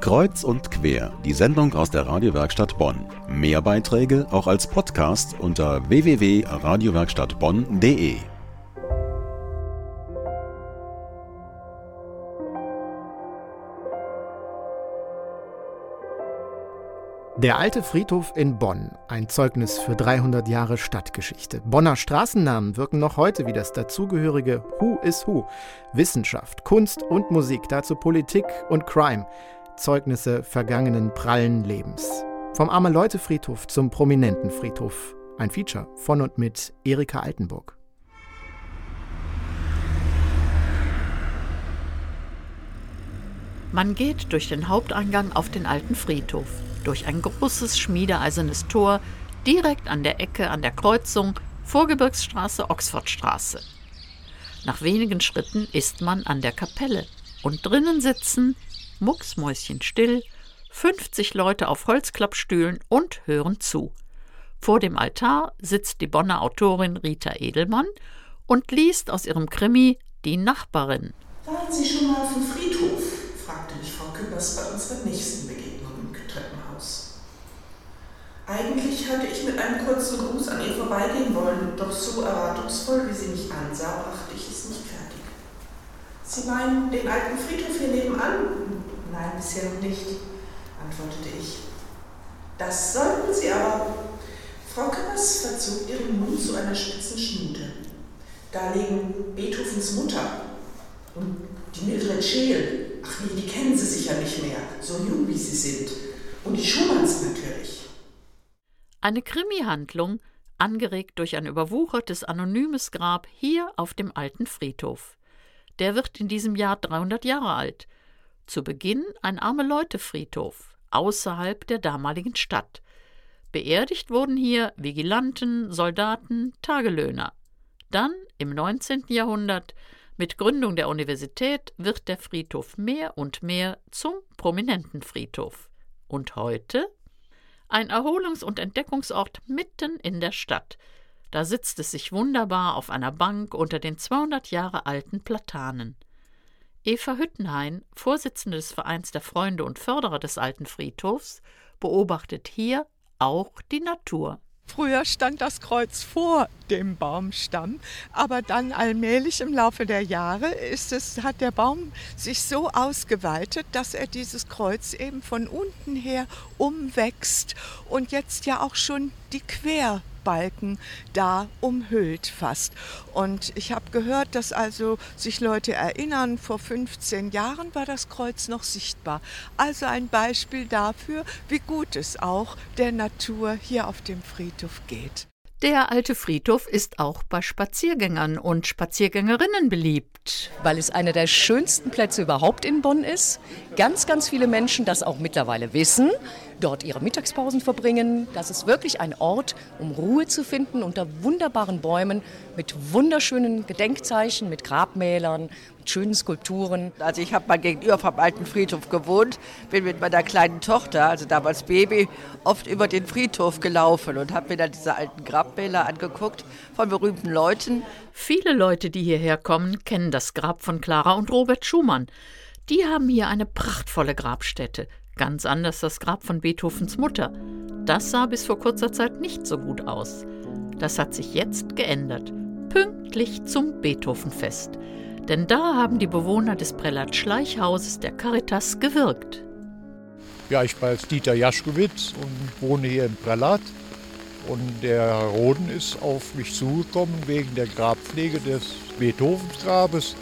Kreuz und quer, die Sendung aus der Radiowerkstatt Bonn. Mehr Beiträge auch als Podcast unter www.radiowerkstattbonn.de. Der alte Friedhof in Bonn, ein Zeugnis für 300 Jahre Stadtgeschichte. Bonner Straßennamen wirken noch heute wie das dazugehörige Who is Who. Wissenschaft, Kunst und Musik, dazu Politik und Crime. Zeugnisse vergangenen prallen Lebens. Vom Arme-Leute-Friedhof zum prominenten Friedhof. Ein Feature von und mit Erika Altenburg. Man geht durch den Haupteingang auf den alten Friedhof durch ein großes schmiedeeisernes Tor direkt an der Ecke an der Kreuzung Vorgebirgsstraße Oxfordstraße. Nach wenigen Schritten ist man an der Kapelle und drinnen sitzen, mucksmäuschenstill, 50 Leute auf Holzklappstühlen und hören zu. Vor dem Altar sitzt die Bonner Autorin Rita Edelmann und liest aus ihrem Krimi Die Nachbarin. Waren Sie schon mal auf dem Friedhof? fragte mich Frau Küppers bei unserer nächsten Begegnung. Eigentlich hatte ich mit einem kurzen Gruß an ihr vorbeigehen wollen, doch so erwartungsvoll, wie sie mich ansah, brachte ich es nicht fertig. Sie meinen den alten Friedhof hier nebenan? Nein, bisher noch nicht, antwortete ich. Das sollten Sie aber. Frau Kappers verzog ihren Mund zu einer spitzen Schnute. Da liegen Beethovens Mutter und die Mildred Scheel. Ach nee, die kennen Sie sicher nicht mehr, so jung wie Sie sind. Und die Schumanns natürlich. Eine Krimi-Handlung, angeregt durch ein überwuchertes anonymes Grab hier auf dem alten Friedhof. Der wird in diesem Jahr 300 Jahre alt. Zu Beginn ein Arme-Leute-Friedhof außerhalb der damaligen Stadt. Beerdigt wurden hier Vigilanten, Soldaten, Tagelöhner. Dann, im 19. Jahrhundert, mit Gründung der Universität, wird der Friedhof mehr und mehr zum prominenten Friedhof. Und heute ein Erholungs- und Entdeckungsort mitten in der Stadt. Da sitzt es sich wunderbar auf einer Bank unter den 200 Jahre alten Platanen. Eva Hüttenhain, Vorsitzende des Vereins der Freunde und Förderer des alten Friedhofs, beobachtet hier auch die Natur. Früher stand das Kreuz vor dem Baumstamm, aber dann allmählich im Laufe der Jahre ist es, hat der Baum sich so ausgeweitet, dass er dieses Kreuz eben von unten her umwächst und jetzt ja auch schon die Quer Balken da umhüllt fast. Und ich habe gehört, dass also sich Leute erinnern, vor 15 Jahren war das Kreuz noch sichtbar. Also ein Beispiel dafür, wie gut es auch der Natur hier auf dem Friedhof geht. Der alte Friedhof ist auch bei Spaziergängern und Spaziergängerinnen beliebt. Weil es einer der schönsten Plätze überhaupt in Bonn ist. Ganz, ganz viele Menschen das auch mittlerweile wissen dort ihre Mittagspausen verbringen. Das ist wirklich ein Ort, um Ruhe zu finden unter wunderbaren Bäumen mit wunderschönen Gedenkzeichen, mit Grabmälern, mit schönen Skulpturen. Also ich habe mal gegenüber vom alten Friedhof gewohnt, bin mit meiner kleinen Tochter, also damals Baby, oft über den Friedhof gelaufen und habe mir dann diese alten Grabmäler angeguckt von berühmten Leuten. Viele Leute, die hierher kommen, kennen das Grab von Clara und Robert Schumann. Die haben hier eine prachtvolle Grabstätte. Ganz anders das Grab von Beethovens Mutter. Das sah bis vor kurzer Zeit nicht so gut aus. Das hat sich jetzt geändert. Pünktlich zum Beethovenfest. Denn da haben die Bewohner des Prälat Schleichhauses der Caritas gewirkt. Ja, ich bin als Dieter Jaschkowitz und wohne hier im Prälat. Und der Herr Roden ist auf mich zugekommen wegen der Grabpflege des Beethovensgrabes.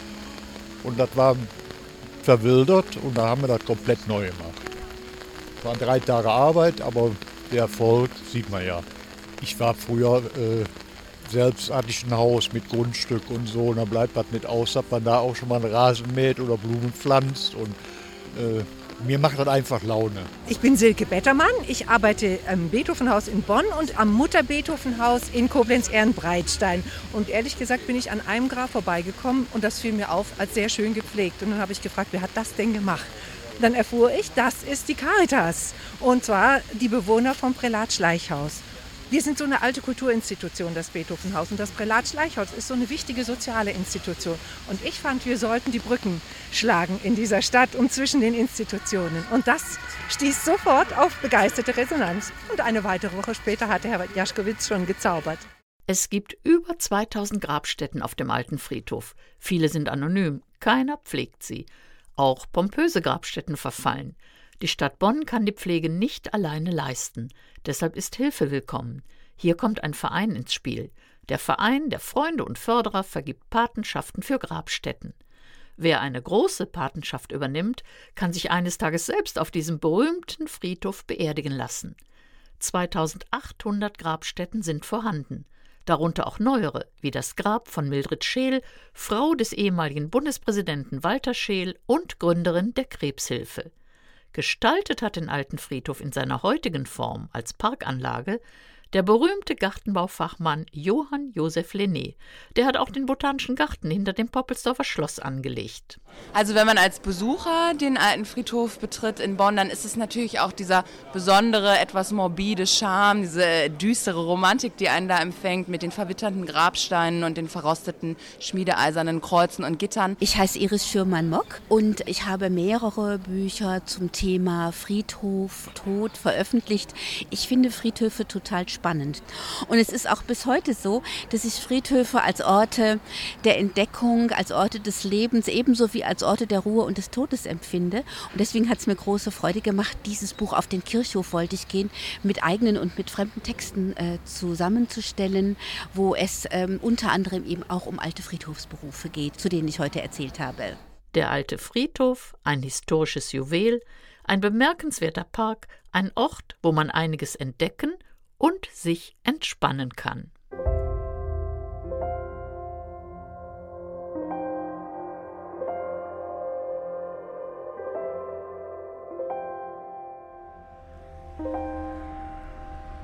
Und das war verwildert und da haben wir das komplett neu gemacht. Es waren drei Tage Arbeit, aber der Erfolg sieht man ja. Ich war früher äh, selbst hatte ich ein Haus mit Grundstück und so, und dann bleibt das nicht aus, dass man da auch schon mal einen Rasen mäht oder Blumen pflanzt und äh, mir macht das einfach Laune. Ich bin Silke Bettermann. Ich arbeite am Beethovenhaus in Bonn und am Mutter-Beethovenhaus in Koblenz-Ehrenbreitstein. Und ehrlich gesagt bin ich an einem Grab vorbeigekommen und das fiel mir auf als sehr schön gepflegt. Und dann habe ich gefragt, wer hat das denn gemacht? Dann erfuhr ich, das ist die Caritas. Und zwar die Bewohner vom Prälat Schleichhaus. Wir sind so eine alte Kulturinstitution, das Beethovenhaus. Und das Prälat Schleichholz ist so eine wichtige soziale Institution. Und ich fand, wir sollten die Brücken schlagen in dieser Stadt und zwischen den Institutionen. Und das stieß sofort auf begeisterte Resonanz. Und eine weitere Woche später hatte Herr Jaschkowitz schon gezaubert. Es gibt über 2000 Grabstätten auf dem alten Friedhof. Viele sind anonym, keiner pflegt sie. Auch pompöse Grabstätten verfallen. Die Stadt Bonn kann die Pflege nicht alleine leisten. Deshalb ist Hilfe willkommen. Hier kommt ein Verein ins Spiel. Der Verein der Freunde und Förderer vergibt Patenschaften für Grabstätten. Wer eine große Patenschaft übernimmt, kann sich eines Tages selbst auf diesem berühmten Friedhof beerdigen lassen. 2800 Grabstätten sind vorhanden darunter auch neuere, wie das Grab von Mildred Scheel, Frau des ehemaligen Bundespräsidenten Walter Scheel und Gründerin der Krebshilfe. Gestaltet hat den alten Friedhof in seiner heutigen Form als Parkanlage der berühmte Gartenbaufachmann Johann Josef Lenné. Der hat auch den Botanischen Garten hinter dem Poppelsdorfer Schloss angelegt. Also wenn man als Besucher den alten Friedhof betritt in Bonn, dann ist es natürlich auch dieser besondere, etwas morbide Charme, diese düstere Romantik, die einen da empfängt mit den verwitternden Grabsteinen und den verrosteten schmiedeeisernen Kreuzen und Gittern. Ich heiße Iris Schürmann-Mock und ich habe mehrere Bücher zum Thema Friedhof, Tod veröffentlicht. Ich finde Friedhöfe total spannend spannend. Und es ist auch bis heute so, dass ich Friedhöfe als Orte der Entdeckung, als Orte des Lebens, ebenso wie als Orte der Ruhe und des Todes empfinde. Und deswegen hat es mir große Freude gemacht, dieses Buch auf den Kirchhof wollte ich gehen, mit eigenen und mit fremden Texten äh, zusammenzustellen, wo es ähm, unter anderem eben auch um alte Friedhofsberufe geht, zu denen ich heute erzählt habe. Der alte Friedhof, ein historisches Juwel, ein bemerkenswerter Park, ein Ort, wo man einiges entdecken und sich entspannen kann.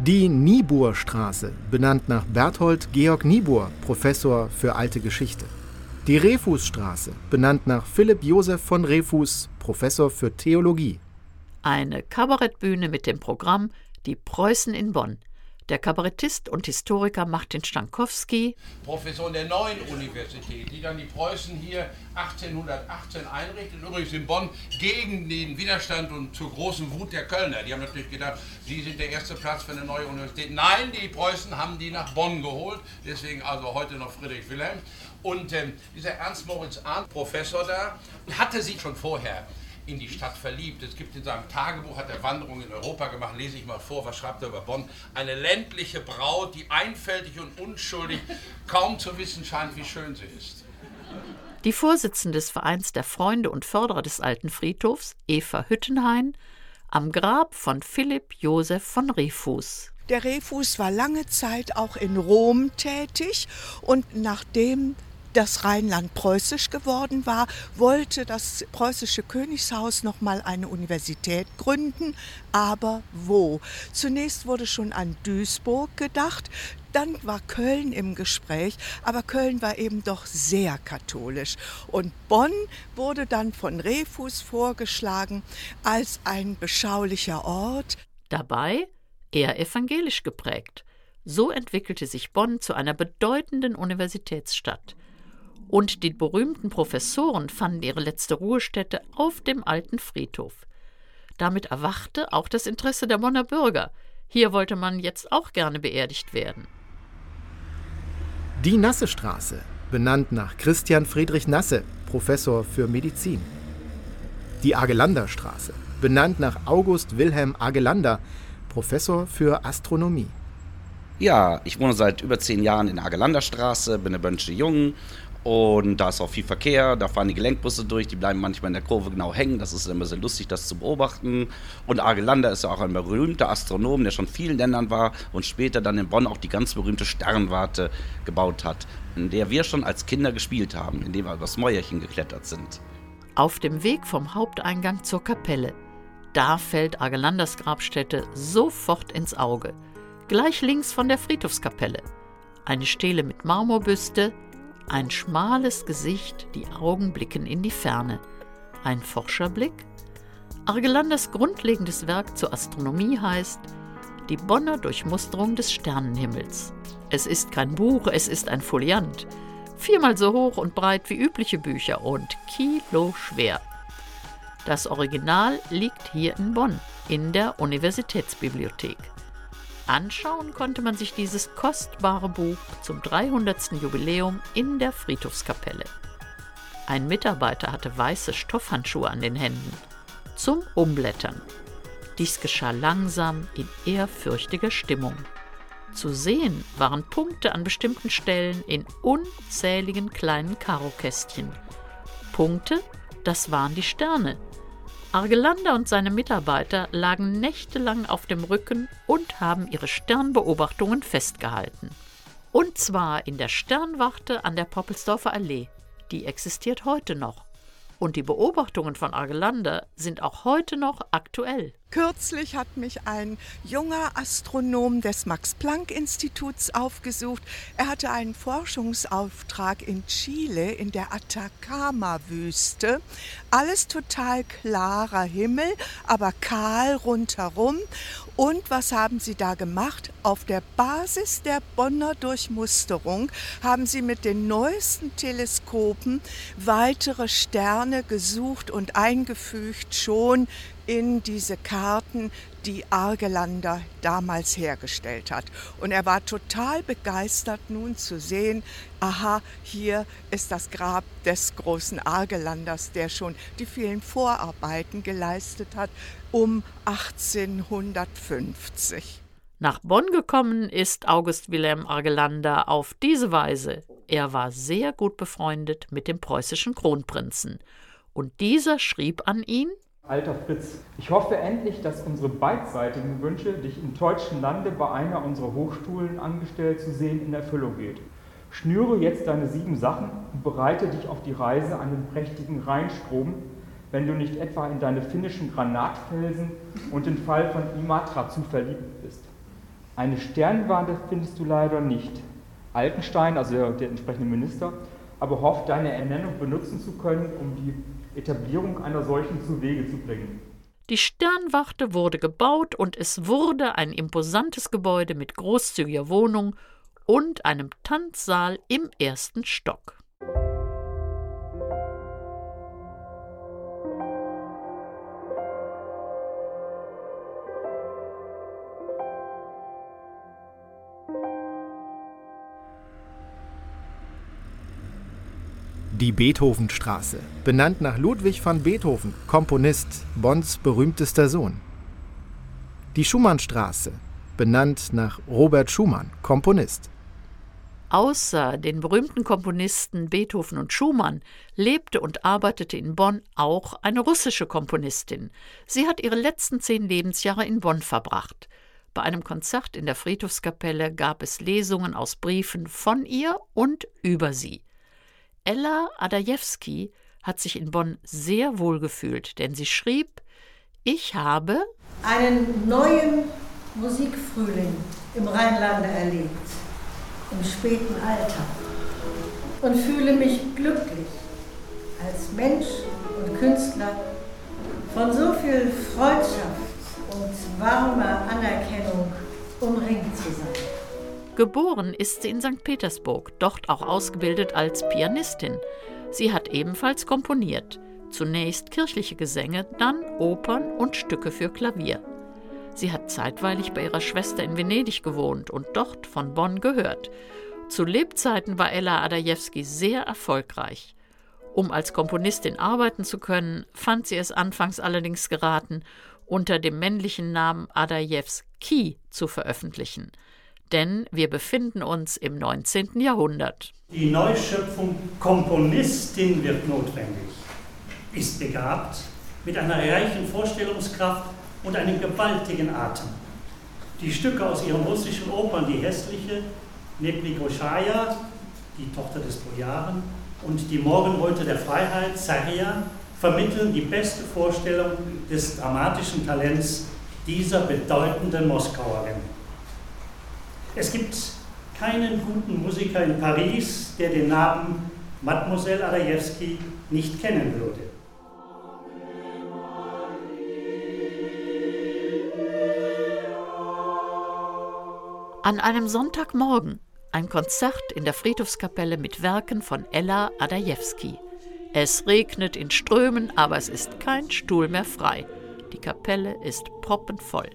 Die Niebuhrstraße, benannt nach Berthold Georg Niebuhr, Professor für alte Geschichte. Die Refusstraße, benannt nach Philipp Josef von Refus, Professor für Theologie. Eine Kabarettbühne mit dem Programm Die Preußen in Bonn, der Kabarettist und Historiker Martin Stankowski, Professor der neuen Universität, die dann die Preußen hier 1818 einrichtet, übrigens in Bonn gegen den Widerstand und zur großen Wut der Kölner. Die haben natürlich gedacht, sie sind der erste Platz für eine neue Universität. Nein, die Preußen haben die nach Bonn geholt, deswegen also heute noch Friedrich Wilhelm. Und ähm, dieser Ernst Moritz Arndt, Professor da, hatte sich schon vorher in die Stadt verliebt. Es gibt in seinem Tagebuch, hat er Wanderungen in Europa gemacht, lese ich mal vor, was schreibt er über Bonn? Eine ländliche Braut, die einfältig und unschuldig kaum zu wissen scheint, wie schön sie ist. Die Vorsitzende des Vereins der Freunde und Förderer des alten Friedhofs, Eva Hüttenhain, am Grab von Philipp Josef von Refus. Der Refus war lange Zeit auch in Rom tätig und nachdem das Rheinland preußisch geworden war, wollte das preußische Königshaus noch mal eine Universität gründen, aber wo? Zunächst wurde schon an Duisburg gedacht, dann war Köln im Gespräch, aber Köln war eben doch sehr katholisch. Und Bonn wurde dann von Refus vorgeschlagen als ein beschaulicher Ort. Dabei eher evangelisch geprägt. So entwickelte sich Bonn zu einer bedeutenden Universitätsstadt und die berühmten Professoren fanden ihre letzte Ruhestätte auf dem alten Friedhof. Damit erwachte auch das Interesse der Bonner Bürger. Hier wollte man jetzt auch gerne beerdigt werden. Die Nassestraße, benannt nach Christian Friedrich Nasse, Professor für Medizin. Die Agelanderstraße, benannt nach August Wilhelm Agelander, Professor für Astronomie. Ja, ich wohne seit über zehn Jahren in der Agelanderstraße, bin eine Bönsche Jung und da ist auch viel Verkehr, da fahren die Gelenkbusse durch, die bleiben manchmal in der Kurve genau hängen. Das ist immer sehr lustig, das zu beobachten. Und Argelander ist ja auch ein berühmter Astronom, der schon in vielen Ländern war und später dann in Bonn auch die ganz berühmte Sternwarte gebaut hat, in der wir schon als Kinder gespielt haben, indem wir übers Mäuerchen geklettert sind. Auf dem Weg vom Haupteingang zur Kapelle. Da fällt Argelanders Grabstätte sofort ins Auge. Gleich links von der Friedhofskapelle. Eine Stele mit Marmorbüste, ein schmales Gesicht, die Augen blicken in die Ferne. Ein Forscherblick? Argelanders grundlegendes Werk zur Astronomie heißt die Bonner Durchmusterung des Sternenhimmels. Es ist kein Buch, es ist ein Foliant. Viermal so hoch und breit wie übliche Bücher und kiloschwer. Das Original liegt hier in Bonn, in der Universitätsbibliothek. Anschauen konnte man sich dieses kostbare Buch zum 300. Jubiläum in der Friedhofskapelle. Ein Mitarbeiter hatte weiße Stoffhandschuhe an den Händen. Zum Umblättern. Dies geschah langsam in ehrfürchtiger Stimmung. Zu sehen waren Punkte an bestimmten Stellen in unzähligen kleinen Karokästchen. Punkte, das waren die Sterne, Argelander und seine Mitarbeiter lagen nächtelang auf dem Rücken und haben ihre Sternbeobachtungen festgehalten. Und zwar in der Sternwarte an der Poppelsdorfer Allee. Die existiert heute noch. Und die Beobachtungen von Argelander sind auch heute noch aktuell. Kürzlich hat mich ein junger Astronom des Max-Planck-Instituts aufgesucht. Er hatte einen Forschungsauftrag in Chile in der Atacama-Wüste. Alles total klarer Himmel, aber kahl rundherum. Und was haben sie da gemacht? Auf der Basis der Bonner Durchmusterung haben sie mit den neuesten Teleskopen weitere Sterne gesucht und eingefügt, schon in diese Karten, die Argelander damals hergestellt hat. Und er war total begeistert nun zu sehen, aha, hier ist das Grab des großen Argelanders, der schon die vielen Vorarbeiten geleistet hat um 1850. Nach Bonn gekommen ist August Wilhelm Argelander auf diese Weise. Er war sehr gut befreundet mit dem preußischen Kronprinzen. Und dieser schrieb an ihn Alter Fritz, ich hoffe endlich, dass unsere beidseitigen Wünsche, dich im deutschen Lande bei einer unserer Hochschulen angestellt zu sehen, in Erfüllung geht. Schnüre jetzt deine sieben Sachen und bereite dich auf die Reise an den prächtigen Rheinstrom, wenn du nicht etwa in deine finnischen Granatfelsen und den Fall von Imatra zu verliebt bist. Eine Sternwarte findest du leider nicht. Altenstein, also der entsprechende Minister, aber hofft, deine Ernennung benutzen zu können, um die Etablierung einer solchen zu Wege zu bringen. Die Sternwarte wurde gebaut und es wurde ein imposantes Gebäude mit großzügiger Wohnung und einem Tanzsaal im ersten Stock. Die Beethovenstraße, benannt nach Ludwig van Beethoven, Komponist, Bonns berühmtester Sohn. Die Schumannstraße, benannt nach Robert Schumann, Komponist. Außer den berühmten Komponisten Beethoven und Schumann lebte und arbeitete in Bonn auch eine russische Komponistin. Sie hat ihre letzten zehn Lebensjahre in Bonn verbracht. Bei einem Konzert in der Friedhofskapelle gab es Lesungen aus Briefen von ihr und über sie. Ella Adajewski hat sich in Bonn sehr wohl gefühlt, denn sie schrieb, ich habe einen neuen Musikfrühling im Rheinlande erlebt, im späten Alter und fühle mich glücklich, als Mensch und Künstler von so viel Freundschaft und warmer Anerkennung umringt zu sein. Geboren ist sie in St. Petersburg, dort auch ausgebildet als Pianistin. Sie hat ebenfalls komponiert, zunächst kirchliche Gesänge, dann Opern und Stücke für Klavier. Sie hat zeitweilig bei ihrer Schwester in Venedig gewohnt und dort von Bonn gehört. Zu Lebzeiten war Ella Adajewski sehr erfolgreich. Um als Komponistin arbeiten zu können, fand sie es anfangs allerdings geraten, unter dem männlichen Namen Adajewski zu veröffentlichen – denn wir befinden uns im 19. Jahrhundert. Die Neuschöpfung Komponistin wird notwendig, ist begabt mit einer reichen Vorstellungskraft und einem gewaltigen Atem. Die Stücke aus ihren russischen Opern, die hässliche Neprigoschaya, die Tochter des Bojaren, und die Morgenröte der Freiheit, Zaria, vermitteln die beste Vorstellung des dramatischen Talents dieser bedeutenden Moskauerin. Es gibt keinen guten Musiker in Paris, der den Namen Mademoiselle Adajewski nicht kennen würde. An einem Sonntagmorgen ein Konzert in der Friedhofskapelle mit Werken von Ella Adajewski. Es regnet in Strömen, aber es ist kein Stuhl mehr frei. Die Kapelle ist proppenvoll.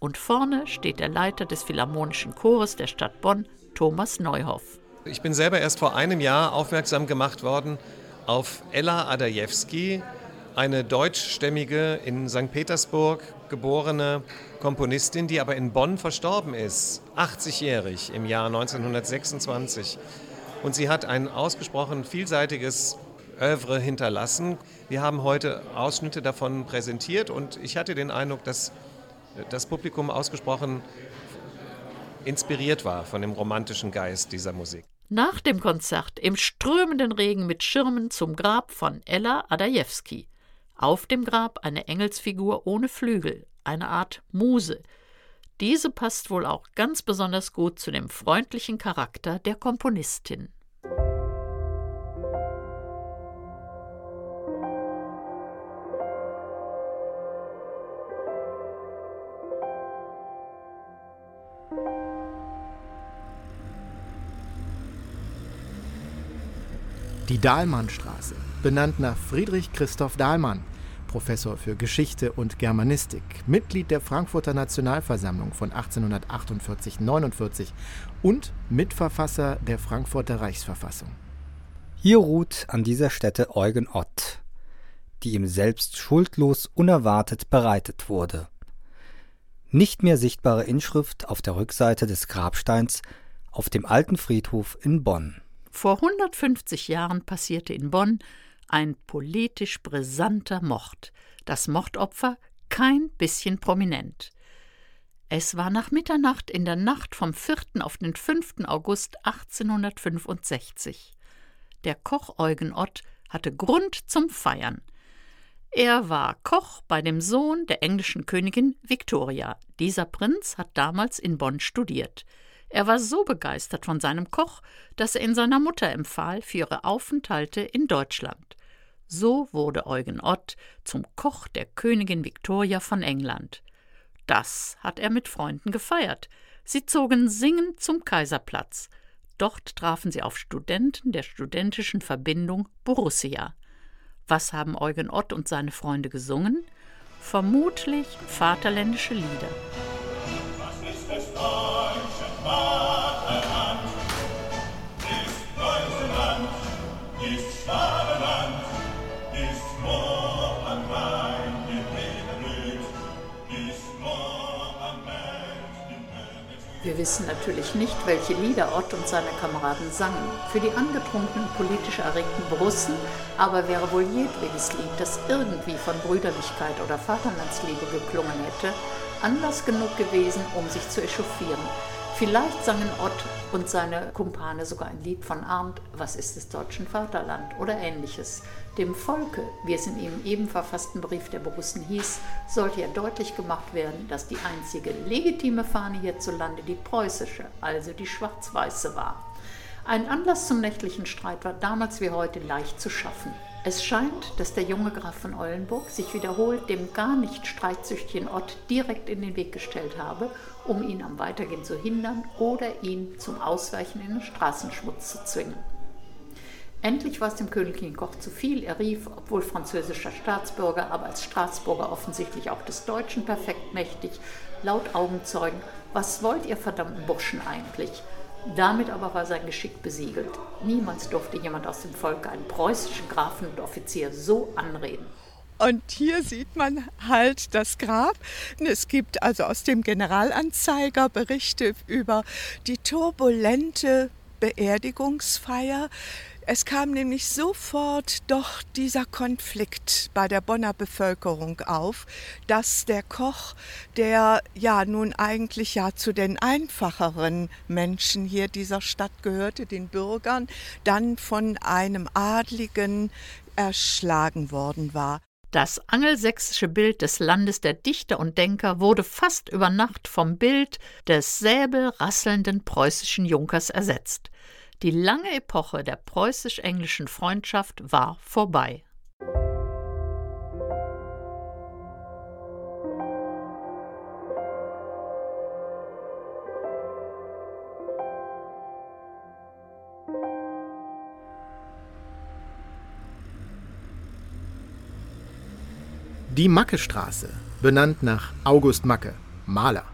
Und vorne steht der Leiter des Philharmonischen Chores der Stadt Bonn, Thomas Neuhoff. Ich bin selber erst vor einem Jahr aufmerksam gemacht worden auf Ella Adajewski, eine deutschstämmige in St. Petersburg geborene Komponistin, die aber in Bonn verstorben ist, 80-jährig im Jahr 1926. Und sie hat ein ausgesprochen vielseitiges Övre hinterlassen. Wir haben heute Ausschnitte davon präsentiert und ich hatte den Eindruck, dass das Publikum ausgesprochen inspiriert war von dem romantischen Geist dieser Musik. Nach dem Konzert im strömenden Regen mit Schirmen zum Grab von Ella Adajewski. Auf dem Grab eine Engelsfigur ohne Flügel, eine Art Muse. Diese passt wohl auch ganz besonders gut zu dem freundlichen Charakter der Komponistin. Die Dahlmannstraße, benannt nach Friedrich Christoph Dahlmann, Professor für Geschichte und Germanistik, Mitglied der Frankfurter Nationalversammlung von 1848-49 und Mitverfasser der Frankfurter Reichsverfassung. Hier ruht an dieser Stätte Eugen Ott, die ihm selbst schuldlos unerwartet bereitet wurde. Nicht mehr sichtbare Inschrift auf der Rückseite des Grabsteins auf dem alten Friedhof in Bonn. Vor 150 Jahren passierte in Bonn ein politisch brisanter Mord. Das Mordopfer kein bisschen prominent. Es war nach Mitternacht in der Nacht vom 4. auf den 5. August 1865. Der Koch Eugen Ott hatte Grund zum Feiern. Er war Koch bei dem Sohn der englischen Königin Victoria. Dieser Prinz hat damals in Bonn studiert. Er war so begeistert von seinem Koch, dass er ihn seiner Mutter empfahl für ihre Aufenthalte in Deutschland. So wurde Eugen Ott zum Koch der Königin Victoria von England. Das hat er mit Freunden gefeiert. Sie zogen singend zum Kaiserplatz. Dort trafen sie auf Studenten der studentischen Verbindung Borussia. Was haben Eugen Ott und seine Freunde gesungen? Vermutlich vaterländische Lieder. Was ist es wir wissen natürlich nicht, welche Lieder Ott und seine Kameraden sangen. Für die angetrunkenen, politisch erregten Borussen aber wäre wohl jedwedes Lied, das irgendwie von Brüderlichkeit oder Vaterlandsliebe geklungen hätte, Anlass genug gewesen, um sich zu echauffieren. Vielleicht sangen Ott und seine Kumpane sogar ein Lied von Arndt, Was ist des deutschen Vaterland oder ähnliches. Dem Volke, wie es in ihm eben verfassten Brief der Borussen hieß, sollte ja deutlich gemacht werden, dass die einzige legitime Fahne hierzulande die preußische, also die schwarz-weiße war. Ein Anlass zum nächtlichen Streit war damals wie heute leicht zu schaffen. Es scheint, dass der junge Graf von Eulenburg sich wiederholt dem gar nicht streitsüchtigen Ott direkt in den Weg gestellt habe, um ihn am Weitergehen zu hindern oder ihn zum Ausweichen in den Straßenschmutz zu zwingen. Endlich war es dem königlichen Koch zu viel. Er rief, obwohl französischer Staatsbürger, aber als Staatsbürger offensichtlich auch des Deutschen perfekt mächtig, laut Augenzeugen, was wollt ihr verdammten Burschen eigentlich? Damit aber war sein Geschick besiegelt. Niemals durfte jemand aus dem Volke einen preußischen Grafen und Offizier so anreden. Und hier sieht man halt das Grab. Es gibt also aus dem Generalanzeiger Berichte über die turbulente Beerdigungsfeier. Es kam nämlich sofort doch dieser Konflikt bei der Bonner Bevölkerung auf, dass der Koch, der ja nun eigentlich ja zu den einfacheren Menschen hier dieser Stadt gehörte, den Bürgern, dann von einem Adligen erschlagen worden war. Das angelsächsische Bild des Landes der Dichter und Denker wurde fast über Nacht vom Bild des säbelrasselnden preußischen Junkers ersetzt. Die lange Epoche der preußisch-englischen Freundschaft war vorbei. Die Macke-Straße, benannt nach August Macke, Maler.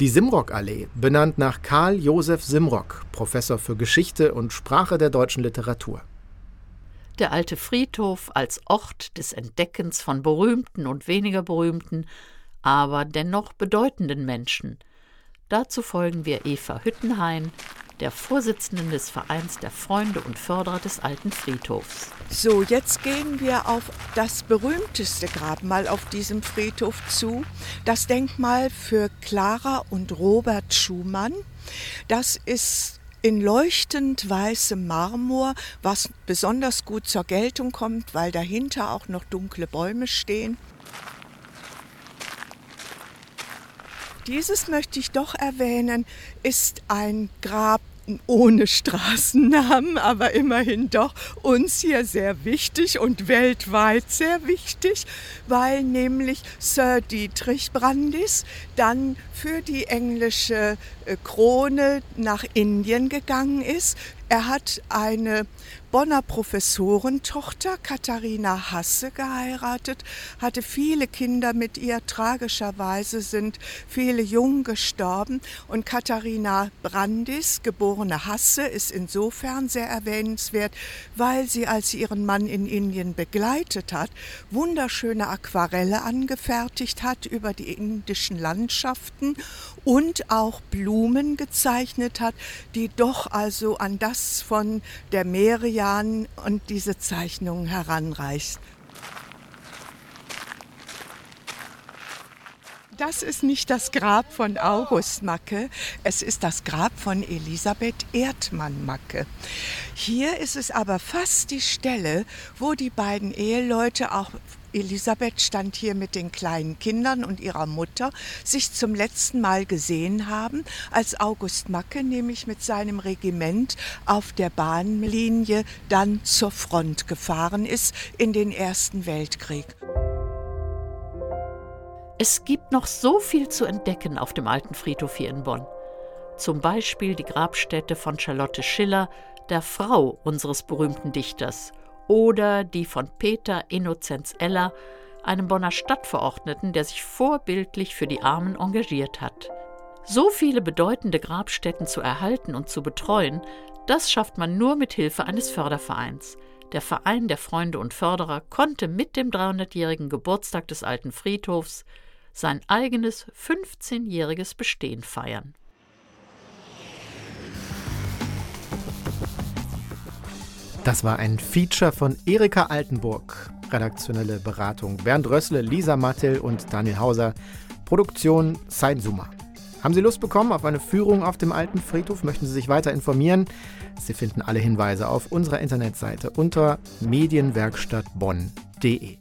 Die Simrock-Allee, benannt nach Karl Josef Simrock, Professor für Geschichte und Sprache der deutschen Literatur. Der alte Friedhof als Ort des Entdeckens von berühmten und weniger berühmten, aber dennoch bedeutenden Menschen. Dazu folgen wir Eva Hüttenhain, der Vorsitzenden des Vereins der Freunde und Förderer des alten Friedhofs. So, jetzt gehen wir auf das berühmteste Grabmal auf diesem Friedhof zu, das Denkmal für Clara und Robert Schumann. Das ist in leuchtend weißem Marmor, was besonders gut zur Geltung kommt, weil dahinter auch noch dunkle Bäume stehen. Dieses möchte ich doch erwähnen, ist ein Grab ohne Straßennamen, aber immerhin doch uns hier sehr wichtig und weltweit sehr wichtig, weil nämlich Sir Dietrich Brandis dann für die englische äh, Krone nach Indien gegangen ist. Er hat eine Bonner Professorentochter Katharina Hasse geheiratet, hatte viele Kinder mit ihr. Tragischerweise sind viele jung gestorben. Und Katharina Brandis, geborene Hasse, ist insofern sehr erwähnenswert, weil sie, als sie ihren Mann in Indien begleitet hat, wunderschöne Aquarelle angefertigt hat über die indischen Landschaften und auch Blumen gezeichnet hat, die doch also an das von der Merian Jahren und diese Zeichnungen heranreicht. Das ist nicht das Grab von August Macke, es ist das Grab von Elisabeth Erdmann Macke. Hier ist es aber fast die Stelle, wo die beiden Eheleute auch Elisabeth stand hier mit den kleinen Kindern und ihrer Mutter, sich zum letzten Mal gesehen haben, als August Macke nämlich mit seinem Regiment auf der Bahnlinie dann zur Front gefahren ist in den Ersten Weltkrieg. Es gibt noch so viel zu entdecken auf dem alten Friedhof hier in Bonn. Zum Beispiel die Grabstätte von Charlotte Schiller, der Frau unseres berühmten Dichters, oder die von Peter Innozenz Eller, einem Bonner Stadtverordneten, der sich vorbildlich für die Armen engagiert hat. So viele bedeutende Grabstätten zu erhalten und zu betreuen, das schafft man nur mit Hilfe eines Fördervereins. Der Verein der Freunde und Förderer konnte mit dem 300-jährigen Geburtstag des alten Friedhofs sein eigenes 15-jähriges Bestehen feiern. Das war ein Feature von Erika Altenburg. Redaktionelle Beratung Bernd Rössle, Lisa Mattel und Daniel Hauser. Produktion Suma. Haben Sie Lust bekommen auf eine Führung auf dem alten Friedhof? Möchten Sie sich weiter informieren? Sie finden alle Hinweise auf unserer Internetseite unter medienwerkstattbonn.de.